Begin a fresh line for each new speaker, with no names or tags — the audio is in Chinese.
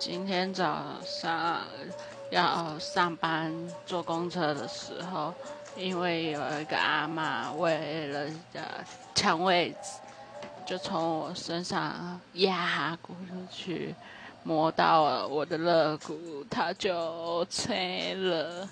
今天早上要上班坐公车的时候，因为有一个阿妈为了抢位置，就从我身上压过去，磨到了我的肋骨，它就碎了。